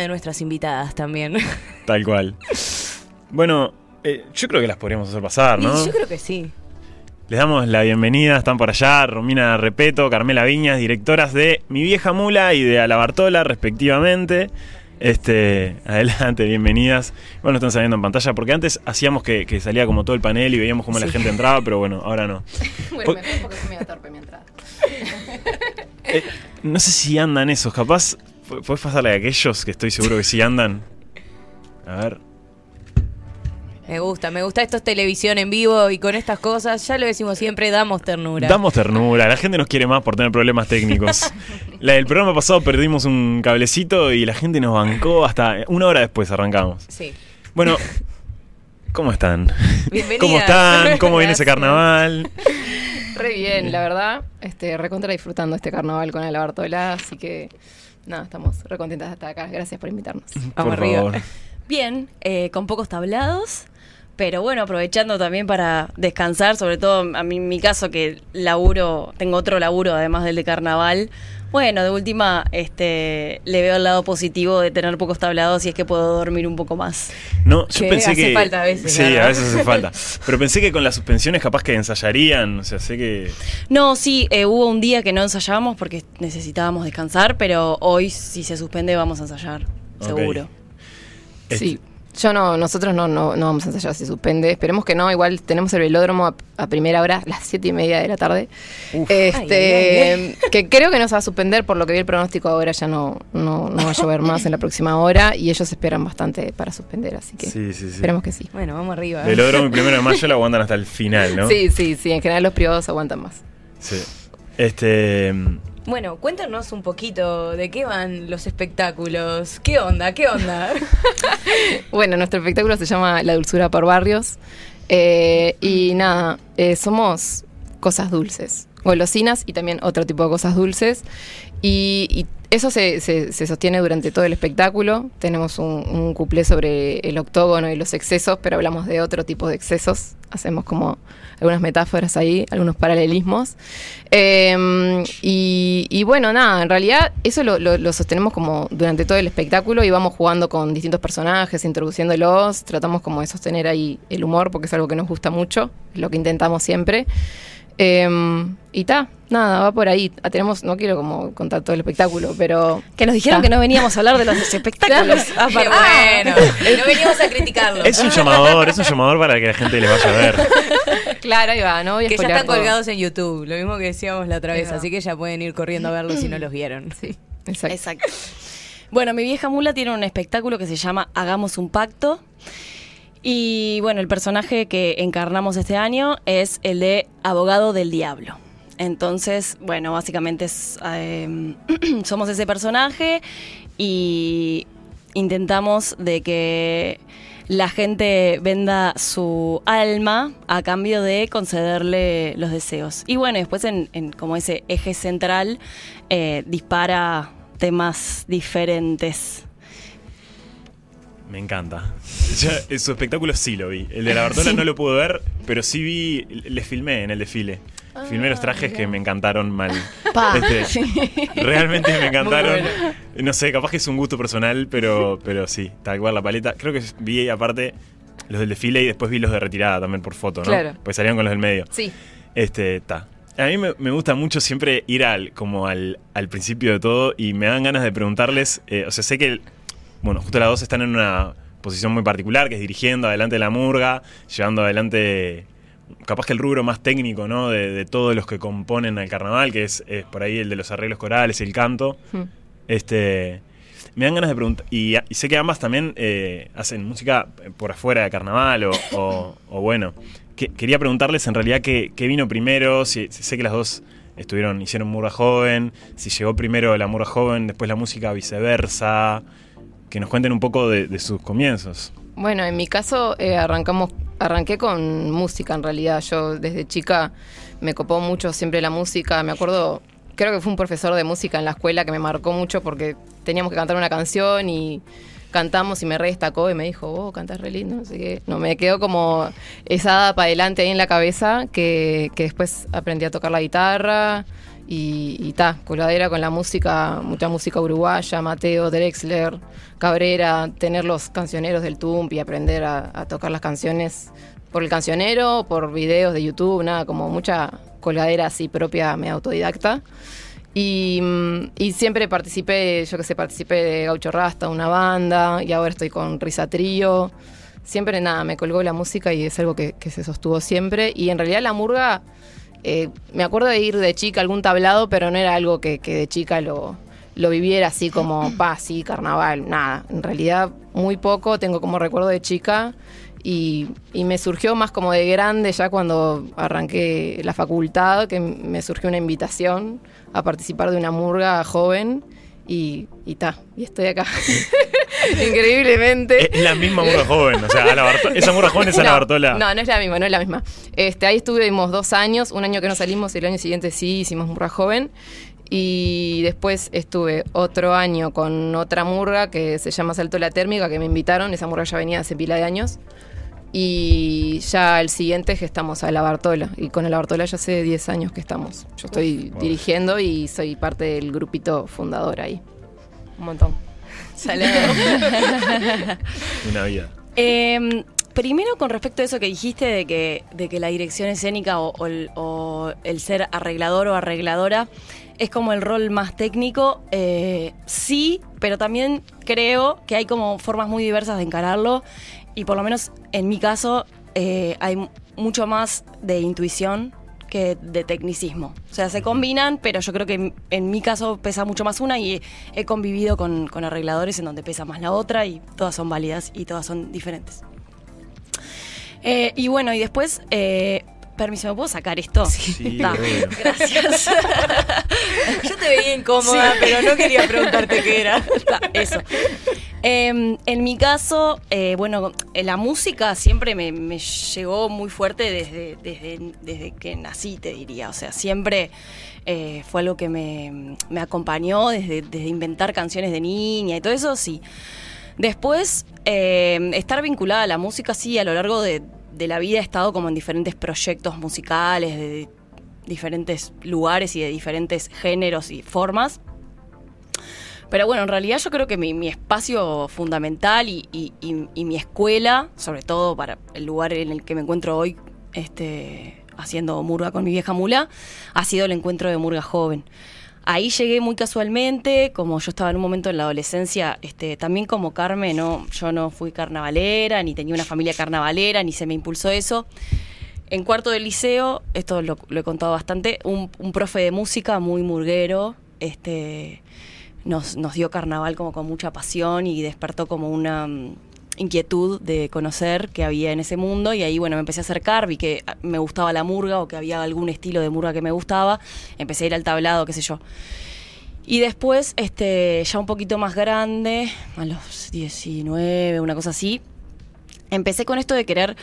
de nuestras invitadas también. Tal cual. Bueno, eh, yo creo que las podríamos hacer pasar, ¿no? Y yo creo que sí. Les damos la bienvenida, están por allá, Romina Repeto, Carmela Viñas, directoras de Mi Vieja Mula y de A la Bartola, respectivamente. Este, adelante, bienvenidas. Bueno, están saliendo en pantalla porque antes hacíamos que, que salía como todo el panel y veíamos cómo la gente entraba, pero bueno, ahora no. Bueno, mejor porque fue medio torpe mi entrada. Eh, no sé si andan esos, capaz. Pu- ¿Puedes pasarle a aquellos que estoy seguro que sí andan? A ver. Me gusta, me gusta. Esto es televisión en vivo y con estas cosas, ya lo decimos siempre, damos ternura. Damos ternura, la gente nos quiere más por tener problemas técnicos. La del programa pasado perdimos un cablecito y la gente nos bancó hasta una hora después arrancamos. Sí. Bueno, ¿cómo están? Bienvenidas. ¿Cómo están? ¿Cómo viene ese carnaval? Re bien, la verdad. Este, recontra disfrutando este carnaval con la Bartola, así que nada, estamos re contentas de estar acá. Gracias por invitarnos. Vamos por arriba. favor. Bien, eh, con pocos tablados, pero bueno, aprovechando también para descansar, sobre todo a mí en mi caso que laburo, tengo otro laburo además del de carnaval. Bueno, de última, este, le veo el lado positivo de tener pocos tablados y es que puedo dormir un poco más. No, yo Que pensé hace que. falta a veces, Sí, ¿verdad? a veces hace falta. Pero pensé que con las suspensiones capaz que ensayarían. O sea, sé que. No, sí, eh, hubo un día que no ensayábamos porque necesitábamos descansar, pero hoy si se suspende vamos a ensayar, seguro. Este- Sí. Yo no, nosotros no, no, no vamos a ensayar si suspende. Esperemos que no. Igual tenemos el velódromo a, a primera hora, a las siete y media de la tarde. Este, Ay, que creo que no se va a suspender, por lo que vi el pronóstico ahora ya no, no, no va a llover más en la próxima hora y ellos esperan bastante para suspender, así que Sí, sí, sí. esperemos que sí. Bueno, vamos arriba. Velódromo y primero de mayo lo aguantan hasta el final, ¿no? Sí, sí, sí. En general los privados aguantan más. Sí. Este. Bueno, cuéntanos un poquito de qué van los espectáculos. ¿Qué onda? ¿Qué onda? Bueno, nuestro espectáculo se llama La Dulzura por Barrios. Eh, y nada, eh, somos cosas dulces, golosinas y también otro tipo de cosas dulces. Y, y eso se, se- se sostiene durante todo el espectáculo. Tenemos un, un cuplé sobre el octógono y los excesos, pero hablamos de otro tipo de excesos. Hacemos como algunas metáforas ahí, algunos paralelismos. Eh, y, bueno, nada, en realidad eso lo, lo- lo sostenemos como durante todo el espectáculo y vamos jugando con distintos personajes, introduciéndolos, tratamos como de sostener ahí el humor porque es algo que nos gusta mucho, es lo que intentamos siempre. Eh, y ta, nada, va por ahí. Ah, tenemos, no quiero como contar todo el espectáculo, pero Que nos dijeron Ah. que no veníamos a hablar de los espectáculos. Ah, bueno. No venimos a criticarlo. Es un llamador, es un llamador para que la gente les vaya a ver. claro, ahí va, no voy a Que ya están todo. colgados en YouTube, lo mismo que decíamos la otra vez, así que ya pueden ir corriendo a verlos si no los vieron. Sí, exacto. Exacto. Bueno, mi vieja mula tiene un espectáculo que se llama Hagamos un pacto. Y bueno, el personaje que encarnamos este año es el de abogado del diablo. Entonces, bueno, básicamente eh, somos ese personaje y intentamos de que la gente venda su alma a cambio de concederle los deseos. Y bueno, después en, en como ese eje central eh, dispara temas diferentes. Me encanta. Eh, su espectáculo sí lo vi. El de la Bartola no lo pude ver, pero sí vi, le filmé en el desfile. Filmé los trajes que me encantaron mal. Pa. Este, realmente me encantaron. No sé, capaz que es un gusto personal, pero, pero sí, tal cual la paleta. Creo que vi aparte los del desfile y después vi los de retirada también por foto, ¿no? Claro. Pues salieron con los del medio. Sí, Este, está. A mí me, me gusta mucho siempre ir al, como al, al principio de todo y me dan ganas de preguntarles, eh, o sea, sé que, el- bueno, justo las dos están en una posición muy particular, que es dirigiendo adelante la murga, llevando adelante, capaz que el rubro más técnico, ¿no? De, de todos los que componen al carnaval, que es, es por ahí el de los arreglos corales, el canto. Hmm. Este, me dan ganas de preguntar, y, y sé que ambas también eh, hacen música por afuera de carnaval o, o- o bueno. Que- quería preguntarles en realidad qué, qué vino primero, si, si sé que las dos estuvieron, hicieron Murga Joven, si llegó primero la Murga Joven, después la música viceversa, que nos cuenten un poco de, sus comienzos. Bueno, en mi caso eh, arrancamos, arranqué con música en realidad. Yo desde chica me copó mucho siempre la música. Me acuerdo, creo que fue un profesor de música en la escuela que me marcó mucho porque teníamos que cantar una canción y cantamos y me re destacó y me dijo, oh, cantas re lindo, no sé qué. No, me quedó como esa para adelante ahí en la cabeza que, que después aprendí a tocar la guitarra Y ta, coladera con la música, mucha música uruguaya, Mateo, Drexler, Cabrera, tener los cancioneros del TUMP y aprender a, tocar las canciones por el cancionero, por videos de YouTube, nada, como mucha coladera así propia, me autodidacta. Y, mm, y siempre participé, yo que sé, participé de Gaucho Rasta, una banda, y ahora estoy con Risa Trío. Siempre nada, me colgó la música y es algo que, que se sostuvo siempre. Y en realidad la murga, eh, me acuerdo de ir de chica a algún tablado, pero no era algo que, que de chica lo, lo viviera así como, pa, sí, carnaval, nada. En realidad muy poco, tengo como recuerdo de chica y, y me surgió más como de grande ya cuando arranqué la facultad, que me surgió una invitación a participar de una murga joven y, y ta, y estoy acá. Increíblemente. Es la misma murga joven, o sea, Ana Barto- esa murga joven es Ana no, Bartola. No, no es la misma, no es la misma. Este, ahí estuvimos dos años, un año que no salimos, el año siguiente sí hicimos murga joven. Y después estuve otro año con otra murga que se llama Salto la Térmica, que me invitaron. Esa murga ya venía hace pila de años. Y ya el siguiente gestamos a la Bartola. Y con la Bartola ya hace 10 años que estamos. Yo estoy Uf. dirigiendo y soy parte del grupito fundador ahí. Un montón. Salado. Una vida. Eh, primero, con respecto a eso que dijiste de que, de que la dirección escénica o, o el, o el ser arreglador o arregladora es como el rol más técnico, eh, sí, pero también creo que hay como formas muy diversas de encararlo y por lo menos en mi caso eh, hay mu- mucho más de intuición que de tecnicismo. O sea, se combinan, pero yo creo que en, en mi caso pesa mucho más una y he, convivido con, con arregladores en donde pesa más la otra y todas son válidas y todas son diferentes. Eh, y bueno, y después, eh, permiso, ¿me puedo sacar esto? Sí, obvio. Gracias. Yo te veía incómoda, Sí. pero no quería preguntarte qué era. Ta, Eso. Eh, en mi caso, eh, bueno, la música siempre me, llegó muy fuerte desde, desde, desde que nací, te diría. O sea, siempre eh, fue algo que me, me acompañó desde, desde inventar canciones de niña y todo eso, sí. Después, eh, estar vinculada a la música, sí, a lo largo de, de la vida he estado como en diferentes proyectos musicales, de diferentes lugares y de diferentes géneros y formas. Pero bueno, en realidad yo creo que mi, mi espacio fundamental y, y- mi escuela, sobre todo para el lugar en el que me encuentro hoy, este, haciendo murga con mi vieja mula, ha sido el encuentro de murga joven. Ahí llegué muy casualmente, como yo estaba en un momento en la adolescencia, este, también como Carmen, no, yo no fui carnavalera, ni tenía una familia carnavalera, ni se me impulsó eso. En cuarto del liceo, esto lo, lo he contado bastante, un, un profe de música muy murguero, este, nos, nos dio carnaval como con mucha pasión y despertó como una mm, inquietud de conocer qué había en ese mundo y ahí bueno me empecé a acercar, vi que ah, me gustaba la murga o que había algún estilo de murga que me gustaba, empecé a ir al tablado, qué sé yo. Y después, este, ya un poquito más grande, a los 19, una cosa así, empecé con esto de querer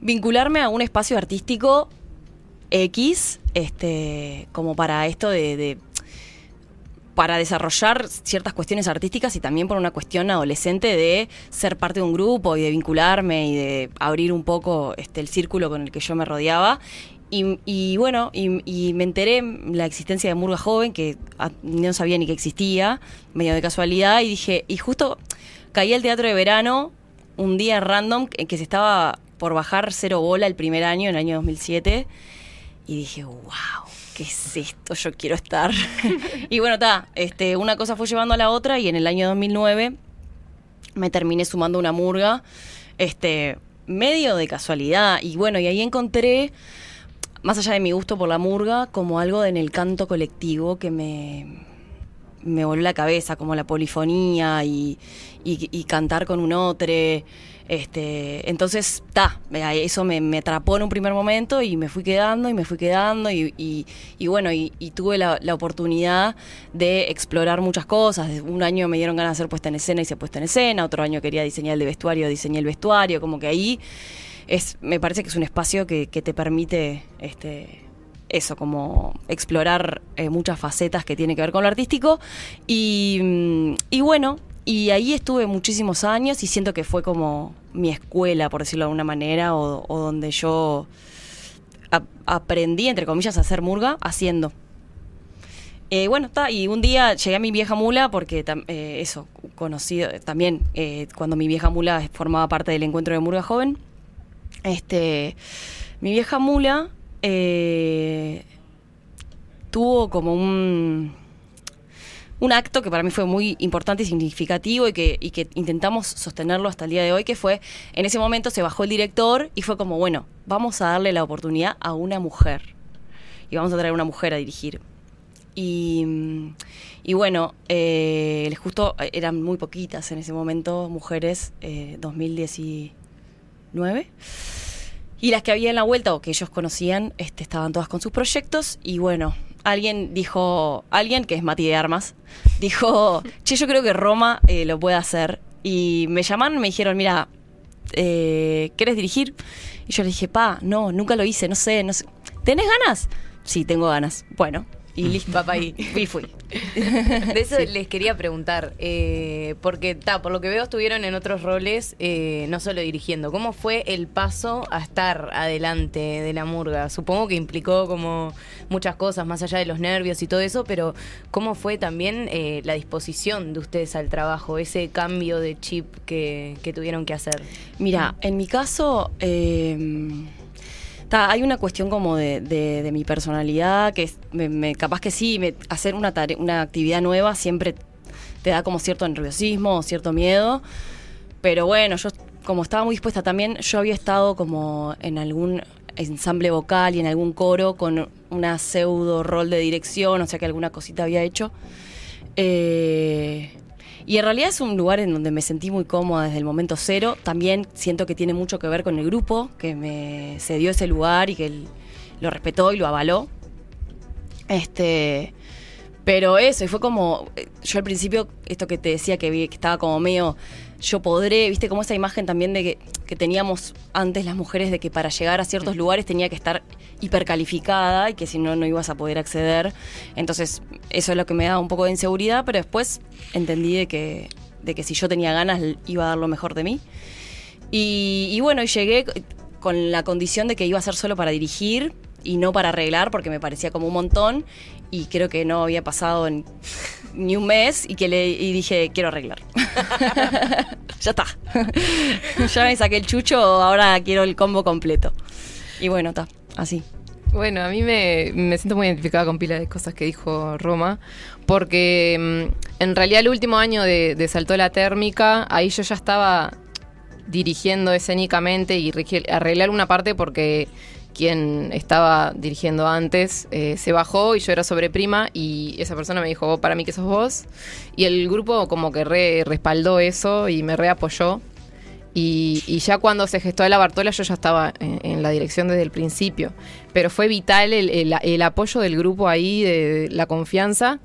vincularme a un espacio artístico X, este, como para esto de, de- para desarrollar ciertas cuestiones artísticas y también por una cuestión adolescente de ser parte de un grupo y de vincularme y de abrir un poco este, el círculo con el que yo me rodeaba. Y, bueno, y, me enteré la existencia de Murga Joven, que no sabía ni que existía, medio de casualidad, y dije, y justo caí al teatro de verano un día random en que se estaba por bajar cero bola el primer año, en el año 2007, y dije, wow, ¿qué es esto? Yo quiero estar. y bueno, está, este, una cosa fue llevando a la otra y en el año 2009 me terminé sumando una murga, este, medio de casualidad. Y bueno, y ahí encontré, más allá de mi gusto por la murga, como algo en el canto colectivo que me, me voló la cabeza, como la polifonía y, y- y cantar con un otro. Este, entonces, ta, eso me, me atrapó en un primer momento y me fui quedando y me fui quedando y, y- bueno, y, tuve la, oportunidad de explorar muchas cosas. Un año me dieron ganas de hacer puesta en escena y se puesta en escena, otro año quería diseñar el de vestuario, diseñé el vestuario, como que ahí es, me parece que es un espacio que, te permite este, eso, como explorar eh, muchas facetas que tiene que ver con lo artístico. Y, mm, y bueno, y ahí estuve muchísimos años y siento que fue como mi escuela, por decirlo de alguna manera, o, o donde yo ap- aprendí, entre comillas, a hacer murga haciendo. Eh, bueno, está, y un día llegué a mi vieja mula porque eh, eso, conocido también eh, cuando mi vieja mula formaba parte del encuentro de Murga Joven. Este, mi vieja mula eh, tuvo como un, un acto que para mí fue muy importante y significativo y que, intentamos sostenerlo hasta el día de hoy, que fue, en ese momento se bajó el director y fue como, bueno, vamos a darle la oportunidad a una mujer. Y vamos a traer una mujer a dirigir. Y, bueno, eh, justo eran muy poquitas en ese momento mujeres, eh, 2019. Y las que había en la vuelta o que ellos conocían, este, estaban todas con sus proyectos. Y bueno, alguien dijo, alguien que es Mati de Armas, dijo, che, yo creo que Roma eh, lo puede hacer. Y me llamaron me dijeron, mira, eh, ¿querés dirigir? Y yo le dije, pa, no, nunca lo hice, no sé, no sé. ¿Tenés ganas? Sí, tengo ganas. Bueno, y listo. Va pa' ahí. Y fui. De eso les quería preguntar, eh, porque ta, por lo que veo estuvieron en otros roles, eh, no solo dirigiendo. ¿Cómo fue el paso a estar adelante de la murga? Supongo que implicó como muchas cosas, más allá de los nervios y todo eso, pero ¿cómo fue también eh, la disposición de ustedes al trabajo, ese cambio de chip que, que tuvieron que hacer? Mira, en mi caso, eh, hay una cuestión como de, mi personalidad, que es- capaz que sí, me- hacer una, tare- una actividad nueva siempre te da como cierto nerviosismo, cierto miedo, pero bueno, yo como estaba muy dispuesta también, yo había estado como en algún ensamble vocal y en algún coro con una pseudo rol de dirección, o sea que alguna cosita había hecho. Eh, y en realidad es un lugar en donde me sentí muy cómoda desde el momento cero. También siento que tiene mucho que ver con el grupo, que me cedió ese lugar y que lo respetó y lo avaló. Este, pero eso, y fue como, eh, yo al principio, esto que te decía que, vi, que estaba como medio, yo podré, viste, como esa imagen también de que, que teníamos antes las mujeres de que para llegar a ciertos lugares tenía que estar hipercalificada y que si no, no ibas a poder acceder. Entonces, eso es lo que me daba un poco de inseguridad, pero después entendí de que, de que si yo tenía ganas iba a dar lo mejor de mí. Y, y bueno, llegué con la condición de que iba a ser solo para dirigir y no para arreglar, porque me parecía como un montón. Y creo que no había pasado en- ni un mes y que le y dije, quiero arreglar. ya está. ya me saqué el chucho, ahora quiero el combo completo. Y bueno, está, así. Bueno, a mí me, me siento muy identificada con pila de cosas que dijo Roma, porque mm, en realidad el último año de, de Saltó la Térmica, ahí yo ya estaba dirigiendo escénicamente y arreglar una parte porque quien estaba dirigiendo antes eh, se bajó y yo era sobreprima y esa persona me dijo, "Vos, para mí que sos vos, y el grupo como que re respaldó eso y me reapoyó. Y, y ya cuando se gestó la Bartola yo ya estaba en, en la dirección desde el principio. Pero fue vital el, el- el apoyo del grupo ahí, de, de la confianza,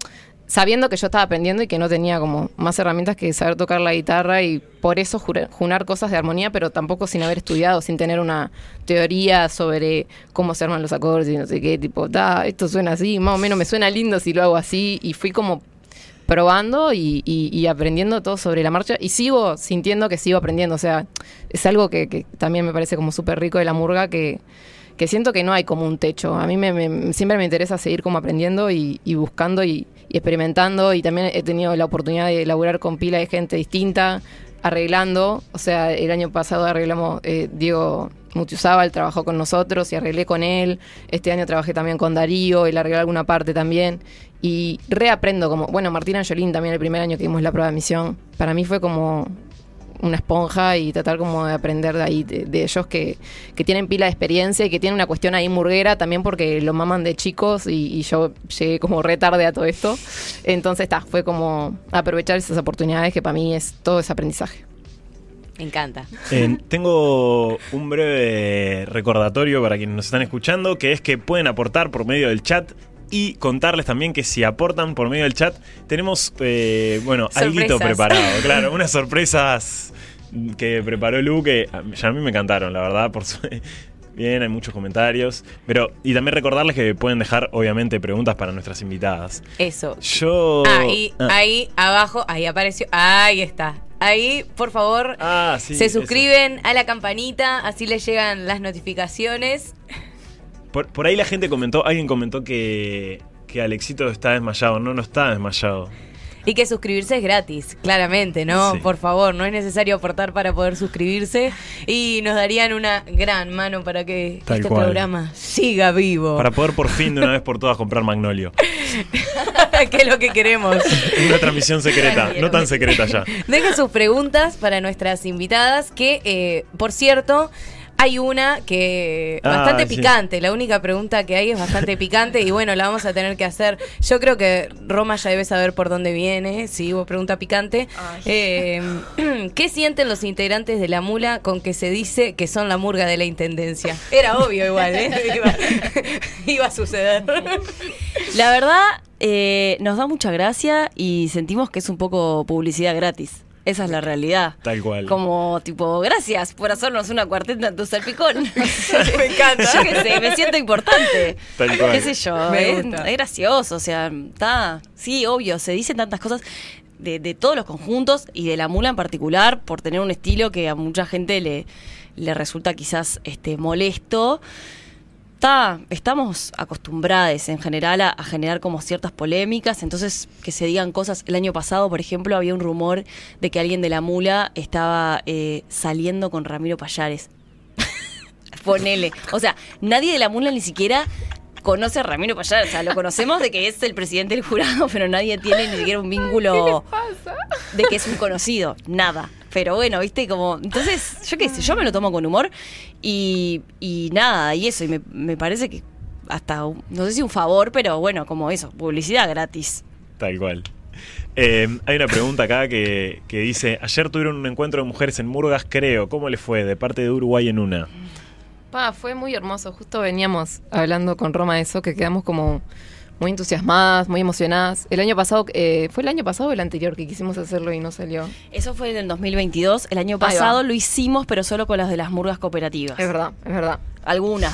sabiendo que yo estaba aprendiendo y que no tenía como más herramientas que saber tocar la guitarra y por eso jura- junar cosas de armonía, pero tampoco sin haber estudiado, sin tener una teoría sobre cómo se arman los acordes y no sé qué, tipo, da, esto suena así, más o menos me suena lindo si lo hago así. Y fui como probando y, aprendiendo todo sobre la marcha y sigo sintiendo que sigo aprendiendo, o sea, es algo que, también me parece como súper rico de la murga que, que siento que no hay como un techo, a mí me, siempre me interesa seguir como aprendiendo y buscando y, y experimentando y también he tenido la oportunidad de laburar con pila de gente distinta, arreglando, o sea, el año pasado arreglamos, eh, Diego Mutiuzábal trabajó con nosotros y arreglé con él, este año trabajé también con Darío, él arregló alguna parte también. Y reaprendo como, bueno, Martina Angelín también el primer año que dimos la prueba de misión, para mí fue como una esponja y tratar como de aprender de ahí, de, de ellos que, que tienen pila de experiencia y que tienen una cuestión ahí murguera también porque lo maman de chicos y, y yo llegué como re tarde a todo esto. Entonces está, fue como aprovechar esas oportunidades que para mí es todo ese aprendizaje. Me encanta. Eh, tengo un breve recordatorio para quienes nos están escuchando, que es que pueden aportar por medio del chat y contarles también que si aportan por medio del chat, tenemos, eh, bueno, algo preparado, claro, unas sorpresas que preparó Lu que ya a mí me encantaron, la verdad, por su... Bien, hay muchos comentarios, pero y también recordarles que pueden dejar obviamente preguntas para nuestras invitadas. Eso. Yo Ahí, Ah. ahí abajo, ahí apareció. Ahí está. Ahí, por favor, Ah, sí, se eso. suscriben a la campanita, así les llegan las notificaciones. Por, por ahí la gente comentó, alguien comentó que, que Alexito está desmayado. No, no está desmayado. Y que suscribirse es gratis, claramente, ¿no? Sí. Por favor, no es necesario aportar para poder suscribirse. Y nos darían una gran mano para que Tal este cual. programa siga vivo. Para poder por fin de una vez por todas comprar Magnolio. que es lo que queremos. Una transmisión secreta, no tan secreta ya. Dejen sus preguntas para nuestras invitadas, que, eh, por cierto, hay una que Ah, bastante sí. picante. La única pregunta que hay es bastante picante y bueno, la vamos a tener que hacer. Yo creo que Roma ya debe saber por dónde viene, si hubo pregunta picante. Eh, ¿Qué sienten los integrantes de la mula con que se dice que son la murga de la intendencia? Era obvio igual, ¿eh? Iba, iba a suceder. La verdad, eh, nos da mucha gracia y sentimos que es un poco publicidad gratis. Esa es la realidad. Tal cual. Como tipo, gracias por hacernos una cuarteta en tu salpicón. Me encanta. Yo qué sé, me siento importante. Tal cual. ¿Qué sé yo? Me es, gusta. es gracioso, o sea, está. Sí, obvio, se dicen tantas cosas de, de todos los conjuntos y de la mula en particular por tener un estilo que a mucha gente le, le resulta quizás este molesto. Está, estamos acostumbrados en general a, a generar como ciertas polémicas, entonces que se digan cosas. El año pasado, por ejemplo, había un rumor de que alguien de la mula estaba eh, saliendo con Ramiro Payares. Ponele. O sea, nadie de la mula ni siquiera conoce a Ramiro Payares. O sea, lo conocemos de que es el presidente del jurado, pero nadie tiene ni siquiera un vínculo de que es un conocido. Nada. Pero bueno, viste, como. Entonces, yo qué sé, yo me lo tomo con humor y, y nada, y eso. Y me, me parece que hasta, un- no sé si un favor, pero bueno, como eso, publicidad gratis. Tal cual. Eh, hay una pregunta acá que, que dice: Ayer tuvieron un encuentro de mujeres en Murgas, creo. ¿Cómo le fue? De parte de Uruguay en una. Pa, fue muy hermoso. Justo veníamos hablando con Roma de eso, que quedamos como muy entusiasmadas, muy emocionadas. El año pasado, eh, ¿fue el año pasado o el anterior que quisimos hacerlo y no salió? Eso fue en el 2022. El año pasado lo hicimos, pero solo con las de las murgas cooperativas. Es verdad, es verdad. Algunas.